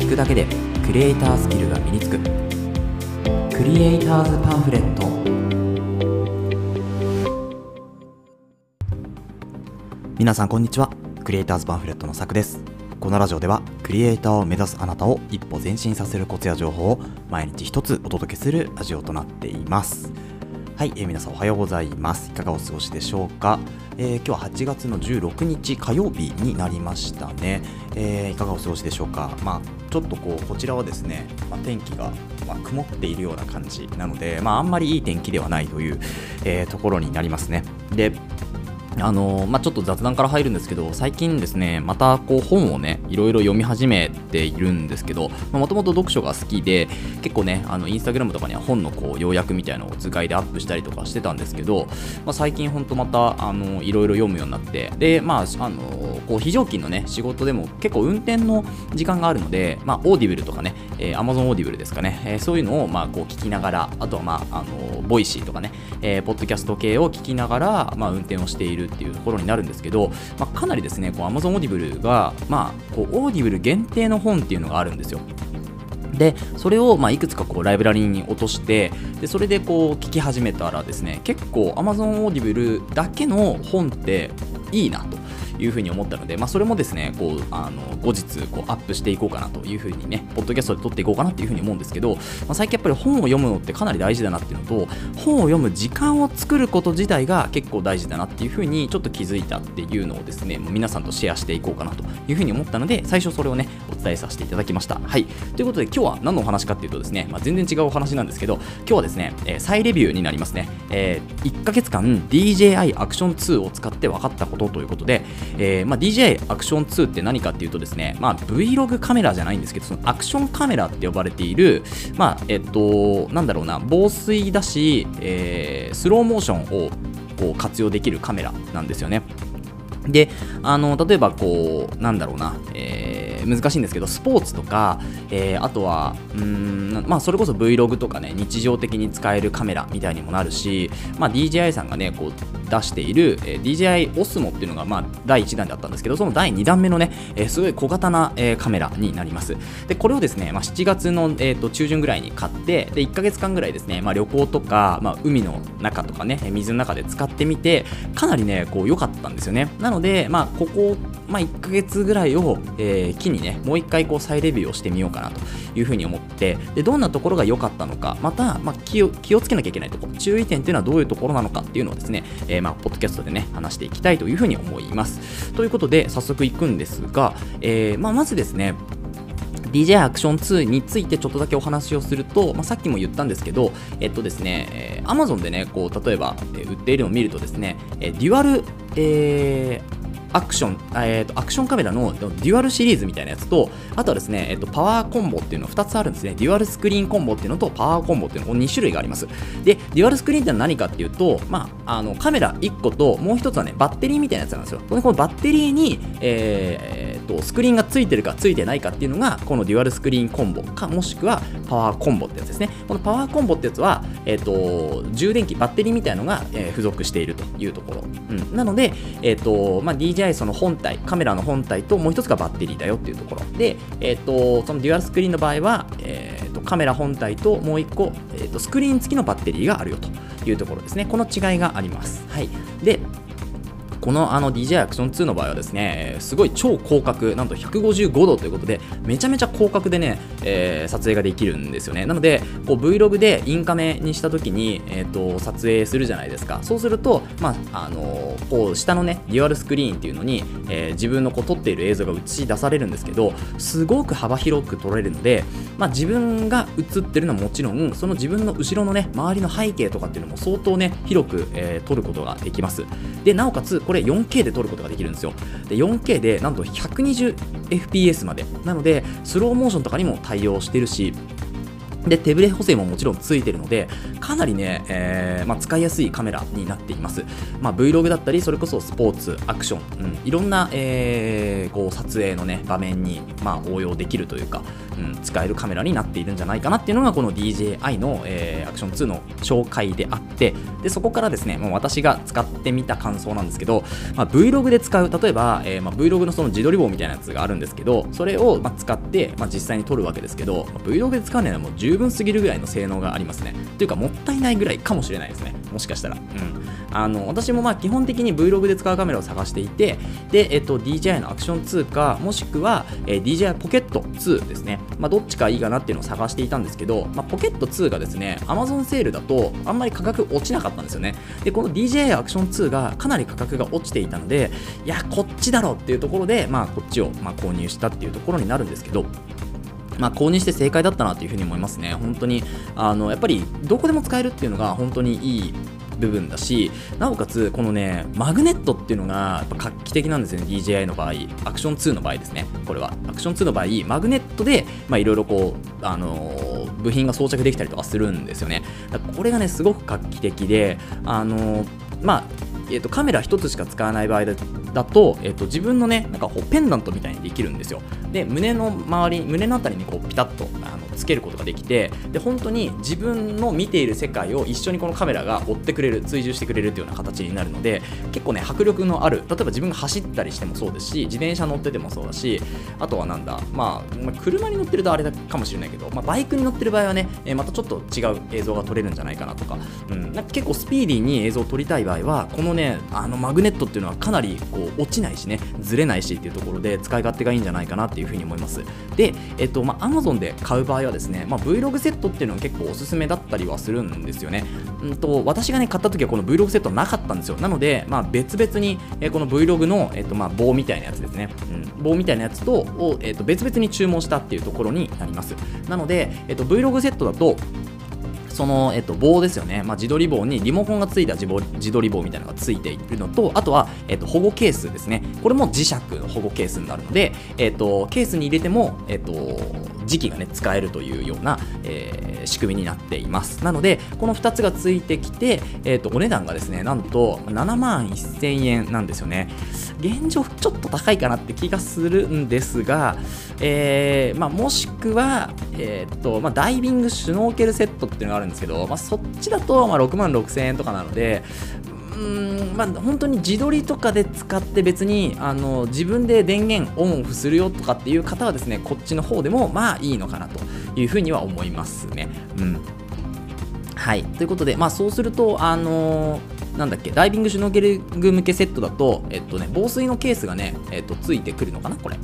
聞くだけでクリエイタースキルが身につく。クリエイターズパンフレット。皆さんこんにちは。クリエイターズパンフレットのさくです。このラジオではクリエイターを目指すあなたを一歩前進させるコツや情報を毎日一つお届けするラジオとなっています。はい、えー皆さんおはようございます。いかがお過ごしでしょうか、えー今日は8月の16日火曜日になりましたね。えーいかがお過ごしでしょうか？まあ、ちょっとこう、こちらはですね、まあ、天気が、まあ、曇っているような感じなので、まあ、あんまりいい天気ではないという、えーところになりますね。で、あのまあ、ちょっと雑談から入るんですけど最近ですねまたこう本をねいろいろ読み始めているんですけどもともと読書が好きで結構ねあのインスタグラムとかには本のこう要約みたいなのを図解でアップしたりとかしてたんですけど、まあ、最近ほんとまたあのいろいろ読むようになってでまああのこう非常勤のね仕事でも結構運転の時間があるので、まあ、 Audible とかね、えー、Amazon Audible ですかね、えーそういうのをまあこう聞きながらあとはまああの Voicy とかね、えーポッドキャスト系を聞きながら、まあ、運転をしているっていうところになるんですけど、まあ、かなりですねこう Amazon Audible が、まあ、こう Audible 限定の本っていうのがあるんですよ。でそれをまあいくつかこうライブラリーに落としてでそれでこう聞き始めたらですね結構 Amazon オーディブルだけの本っていいなというふうに思ったので、まあ、それもですねこうあの後日こうアップしていこうかなというふうにねポッドキャストで撮っていこうかなっていうふうに思うんですけど、まあ、最近やっぱり本を読むのってかなり大事だなっていうのと本を読む時間を作ること自体が結構大事だなっていうふうにちょっと気づいたっていうのをですねもう皆さんとシェアしていこうかなというふうに思ったので最初それをねお伝えさせていただきました。はいということで今日は何のお話かっていうとですね、まあ、全然違うお話なんですけど今日はですね、えー再レビューになりますね、えー1ヶ月間 DJI アクション2を使って分かったことということで、えーまあ、DJI アクション2って何かっていうとですね、まあ、Vlog カメラじゃないんですけどそのアクションカメラって呼ばれているまあえっとなんだろうな防水だし、えースローモーションをこう活用できるカメラなんですよね。であの例えばこうなんだろうな、えー難しいんですけどスポーツとか、えーあとはうん、まあ、それこそ Vlog とかね日常的に使えるカメラみたいにもなるし、まあ、DJI さんがねこう出している、えー DJI Osmo っていうのが、まあ、第1弾だったんですけどその第2弾目のね、えーすごい小型な、えーカメラになります。でこれをですね、まあ、7月の、えーと中旬ぐらいに買ってで1ヶ月間ぐらいですね、まあ、旅行とか、まあ、海の中とかね水の中で使ってみてかなりねこう良かったんですよね。なので、まあ、ここ、まあ、1ヶ月ぐらいを、えー機にねもう1回こう再レビューをしてみようかなというふうに思ってでどんなところが良かったのかまた、まあ、気を気をつけなきゃいけないところ注意点っていうのはどういうところなのかっていうのをですね、えーまあ、ポッドキャストでね話していきたいというふうに思います。ということで早速いくんですが、えーまあ、まずですね DJ アクション2についてちょっとだけお話をすると、まあ、さっきも言ったんですけど、えっとですね、えー Amazon でね、こう例えば、えー売っているのを見るとですね、えーデュアル、えーアクション、えーと、アクションカメラのデュアルシリーズみたいなやつと、あとはですね、えっと、 Power Combo っていうの2つあるんですね。 Dual Screen Combo っていうのと Power Combo っていうの、この2種類があります。で、 Dual Screen ってのは何かっていうと、まあ、あのカメラ1個と、もう1つはね、バッテリーみたいなやつなんですよ。このバッテリーに、えーと、スクリーンがついてるかついてないかっていうのが、この Dual Screen Combo か、もしくはパワーコンボってやつですね。このパワーコンボってやつは、えっ、と、充電器、バッテリーみたいのが、えー付属しているというところ。うん、なので、えっ、と、まあ、DJI その本体、カメラの本体ともう一つがバッテリーだよっていうところ。で、えっ、と、そのデュアルスクリーンの場合は、えーとカメラ本体ともう一個、えーとスクリーン付きのバッテリーがあるよというところですね。この違いがあります。はい。で、このあの DJ アクション2の場合はですね、すごい超広角、なんと155度ということで、めちゃめちゃ広角でね、えー撮影ができるんですよね。なので、こう Vlog でインカメにしたときに、えー、と撮影するじゃないですか。そうすると、まああのーこう下のね、デュアルスクリーンっていうのに、え自分のこう撮っている映像が映し出されるんですけど、すごく幅広く撮れるので、まあ、自分が映ってるのはもちろん、その自分の後ろのね、周りの背景とかっていうのも相当ね、広く、えー撮ることができます。で、なおかつ、これ 4K で撮ることができるんですよ。で、4K でなんと 120fps まで。なので、スローモーションとかにも対応してるし、で手ブレ補正ももちろんついてるのでかなりね、えーまあ、使いやすいカメラになっています、まあ、Vlog だったりそれこそスポーツアクション、うん、いろんな、えー、こう撮影のね場面に、まあ、応用できるというか、うん、使えるカメラになっているんじゃないかなっていうのがこの DJI の、えー、アクション2の紹介であってでそこからですねもう私が使ってみた感想なんですけど、まあ、Vlog で使う例えば、えーまあ、Vlog のその自撮り棒みたいなやつがあるんですけどそれを、まあ、使って、まあ、実際に撮るわけですけど、まあ、Vlog で使うにはもう十分すぎるぐらいの性能がありますね。というかもったいないぐらいかもしれないですね。もしかしたら。うん。あの私もまあ基本的に Vlog で使うカメラを探していてで、えっと、DJI のアクション2かもしくは、えー、DJI ポケット2ですね、まあ、どっちかいいかなっていうのを探していたんですけど、まあ、ポケット2がですね Amazon セールだとあんまり価格落ちなかったんですよね。でこの DJI アクション2がかなり価格が落ちていたのでいやこっちだろっていうところで、まあ、こっちをま購入したっていうところになるんですけどまあ、購入して正解だったなというふうに思いますね。本当に、あの、やっぱり、どこでも使えるっていうのが本当にいい部分だしなおかつこのねマグネットっていうのがやっぱ画期的なんですよね。DJI の場合アクション2の場合ですね。これは。アクション2の場合マグネットでいろいろこうあのー、部品が装着できたりとかするんですよね。これがねすごく画期的であのー、まあえーと、カメラ1つしか使わない場合だだと,、えっと、自分のねなんかペンダントみたいにできるんですよ。で胸の周り胸のあたりにこうピタッとあのつけることができてで本当に自分の見ている世界を一緒にこのカメラが追ってくれる追従してくれるというような形になるので結構ね迫力のある例えば自分が走ったりしてもそうですし自転車乗っててもそうだしあとはなんだ、まあ、まあ、車に乗ってるとあれかもしれないけど、まあ、バイクに乗ってる場合はね、え、またちょっと違う映像が撮れるんじゃないかなとか,、うん、なんか結構スピーディーに映像を撮りたい場合はこのねあのマグネットっていうのはかなりこう落ちないしねずれないしっていうところで使い勝手がいいんじゃないかなっていうふうに思います。で、えっとまあ、Amazon で買う場合はですね、まあ、Vlog セットっていうのは結構おすすめだったりはするんですよね、うんと、私がね買った時はこの Vlog セットなかったんですよ。なので、まあ、別々に、えこの Vlog の、えっとまあ、棒みたいなやつですね、うん、棒みたいなやつとを、えっと、別々に注文したっていうところになります。なので、えっと、Vlog セットだとその、えっと、棒ですよね、まあ、自撮り棒にリモコンがついた自自撮り棒みたいなのがついているのと、あとは、えっと、保護ケースですね。これも磁石の保護ケースになるので、えっと、ケースに入れても、えっと、時期がね、使えるというような、えー、仕組みになっています。なので、この2つがついてきて、えっと、お値段がですね、なんと7万1000円なんですよね。現状、ちょっと高いかなって気がするんですが、えー、まあ、もしくは、えー、っと、まあ、ダイビングシュノーケルセットっていうのがあるんですけど、まあ、そっちだと、まあ、6万6000円とかなので、うんまあ、本当に自撮りとかで使って別にあの自分で電源オンオフするよとかっていう方はですねこっちの方でもまあいいのかなというふうには思いますね。うんはいということで、まあ、そうすると、あのー、なんだっけダイビングシュノーケルグ向けセットだと、えっとね、防水のケースがね、えっと、ついてくるのかな、これ。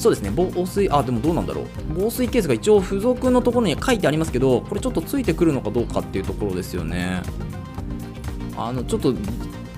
そうですね、防水、あ、でもどうなんだろう。防水ケースが一応付属のところに書いてありますけど、これちょっとついてくるのかどうかっていうところですよね。あの、ちょっと、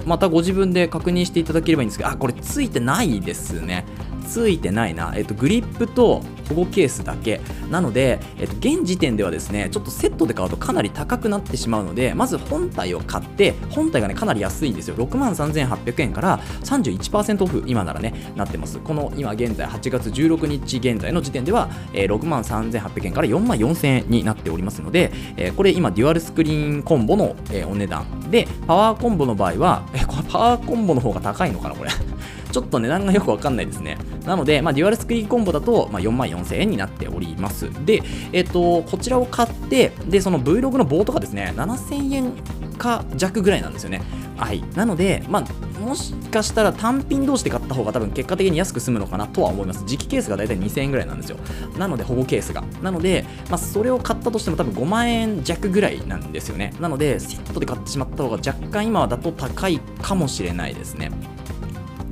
またご自分で確認していただければいいんですけど、あ、これついてないですね。ついてないな、えっと、グリップと保護ケースだけ。なので、えっと、現時点ではですねちょっとセットで買うとかなり高くなってしまうのでまず本体を買って本体がねかなり安いんですよ。6万3800円から31%オフ今ならねなってます。この今現在8月16日現在の時点では、えー、6万3800円から4万4000円になっておりますので、えー、これ今デュアルスクリーンコンボの、えー、お値段。でパワーコンボの場合はえこれパワーコンボの方が高いのかなこれ。ちょっと値段がよくわかんないですね。なので、まあ、デュアルスクリーンコンボだと、まあ、4万4000円になっております。で、えっ、と、こちらを買って、で、その Vlog の棒とかですね、7000円か弱ぐらいなんですよね。はい。なので、まあ、もしかしたら単品同士で買った方が多分結果的に安く済むのかなとは思います。磁気ケースが大体2000円ぐらいなんですよ。なので、保護ケースが。なので、まあ、それを買ったとしても多分5万円弱ぐらいなんですよね。なので、セットで買ってしまった方が若干今だと高いかもしれないですね。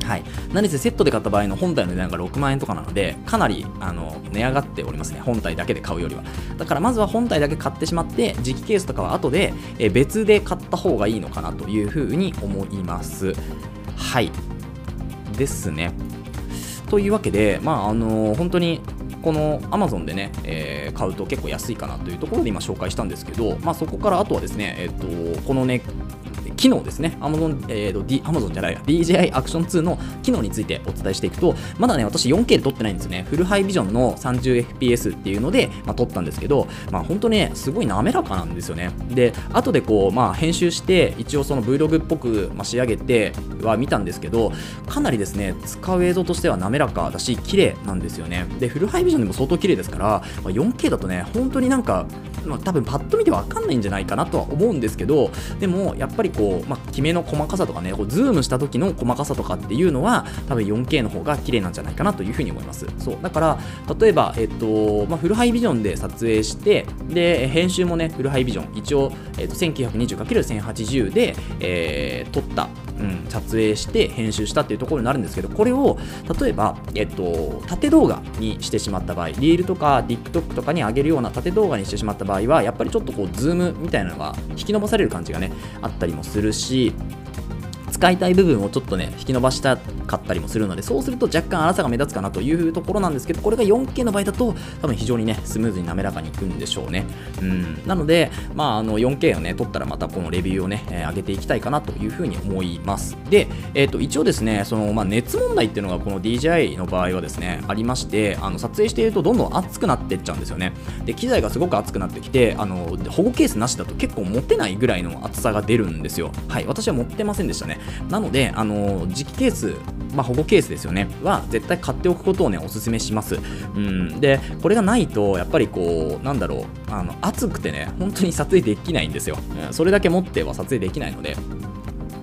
はい、何せセットで買った場合の本体の値段が6万円とかなのでかなりあの値上がっておりますね。本体だけで買うよりは。だからまずは本体だけ買ってしまって磁気ケースとかは後で、え別で買った方がいいのかなというふうに思います。はい。ですね。というわけでまああの本当にこの Amazon でね、えー、買うと結構安いかなというところで今紹介したんですけど、まあ、そこからあとはですね、えーとこのね機能ですね。Amazon,、えーと D、Amazon じゃない DJI Action 2の機能についてお伝えしていくとまだね私 4K で撮ってないんですよね。フルハイビジョンの 30fps っていうので、まあ、撮ったんですけど、まあ、本当ねすごい滑らかなんですよね。で後でこう、まあ、編集して一応その Vlog っぽく、まあ、仕上げては見たんですけどかなりですね使う映像としては滑らかだし綺麗なんですよね。でフルハイビジョンでも相当綺麗ですから、まあ、4K だとね本当になんかまあ、多分パッと見て分かんないんじゃないかなとは思うんですけどでもやっぱりこう、まあ、キメの細かさとかねこうズームした時の細かさとかっていうのは多分 4K の方が綺麗なんじゃないかなというふうに思います。そうだから例えば、えっとまあ、フルハイビジョンで撮影してで編集もねフルハイビジョン。一応、えっと、1920×1080 で、えー、撮った。うん、撮影して編集したっていうところになるんですけどこれを例えば、えっと、縦動画にしてしまった場合リールとか TikTok とかに上げるような縦動画にしてしまった場合はやっぱりちょっとこうズームみたいなのが引き伸ばされる感じがねあったりもするし使いたい部分をちょっとね引き伸ばしたかったりもするのでそうすると若干粗さが目立つかなというところなんですけどこれが 4K の場合だと多分非常にねスムーズに滑らかにいくんでしょうね。うん。なのでまああの 4K をね撮ったらまたこのレビューをね、えー、上げていきたいかなというふうに思います。でえっ、ー、と一応ですねそのまあ熱問題っていうのがこの DJI の場合はですねありましてあの撮影しているとどんどん熱くなってっちゃうんですよね。で機材がすごく熱くなってきてあの保護ケースなしだと結構持てないぐらいの熱さが出るんですよ。はい。私は持ってませんでしたね。なのであの磁気ケースまあ、保護ケースですよね。は絶対買っておくことをねおすすめします、うん、でこれがないとやっぱりこうなんだろう。あの暑くてね本当に撮影できないんですよ、うん、それだけ持っては撮影できないので。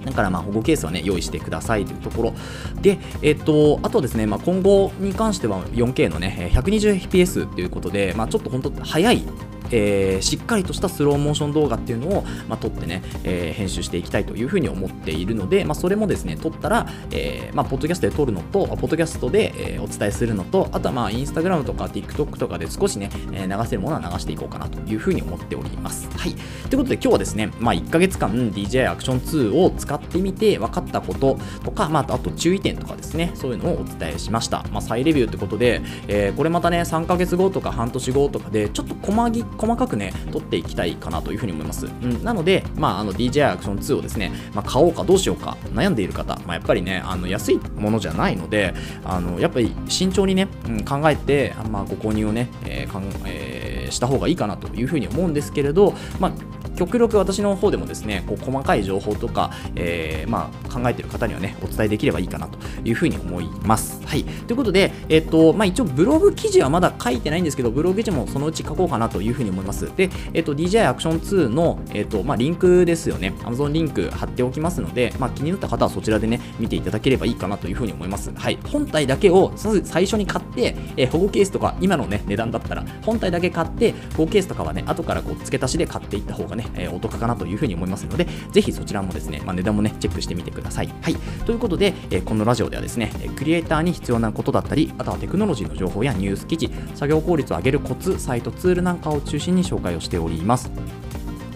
だからまあ保護ケースはね用意してくださいというところ。で、えっと、あとですね、まあ、今後に関しては 4K のね 120fps ということで、まあ、ちょっと本当早いえー、しっかりとしたスローモーション動画っていうのを、まあ、撮ってね、えー、編集していきたいというふうに思っているので、まあ、それもですね、撮ったら、えー、まあ、ポッドキャストで撮るのと、ポッドキャストで、えー、お伝えするのと、あとはまあ、インスタグラムとか TikTok とかで少しね、えー、流せるものは流していこうかなというふうに思っております。はい。ということで今日はですね、まあ、1ヶ月間 DJI Action 2を使ってみて分かったこととか、まあ、あと注意点とかですね、そういうのをお伝えしました。まあ、再レビューってことで、えー、これまたね、3ヶ月後とか半年後とかで、ちょっと細切っ細かくね、取っていきたいかなというふうに思います。うん、なので、まあ、あの DJI アクション2をですね、まあ、買おうかどうしようか悩んでいる方、まあ、やっぱりね、あの安いものじゃないので、あのやっぱり慎重にね、うん、考えて、まあ、ご購入をね、えーかんえー、した方がいいかなというふうに思うんですけれど、まあ、極力私の方でもですねこう細かい情報とか、えー、まあ、考えてる方にはねお伝えできればいいかなというふうに思います。はい、ということで、えっ、ー、とまあ、一応ブログ記事はまだ書いてないんですけどブログ記事もそのうち書こうかなというふうに思います。で、えっ、ー、と DJI Action 2の、えっとまあ、リンクですよね Amazon リンク貼っておきますので、まあ、気になった方はそちらでね見ていただければいいかなというふうに思います。はい、本体だけを最初に買って、え保護ケースとか今のね値段だったら本体だけ買って保護ケースとかはね後からこう付け足しで買っていった方がね、えお得かなというふうに思いますので、ぜひそちらもですね、まあ、値段もね、チェックしてみてください。はい。ということで、えー、このラジオではですね、クリエイターに必要なことだったり、あとはテクノロジーの情報やニュース記事、作業効率を上げるコツ、サイト、ツールなんかを中心に紹介をしております。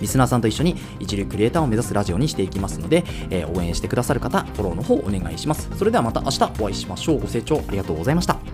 リスナーさんと一緒に一流クリエイターを目指すラジオにしていきますので、えー、応援してくださる方、フォローの方お願いします。それではまた明日お会いしましょう。ご清聴ありがとうございました。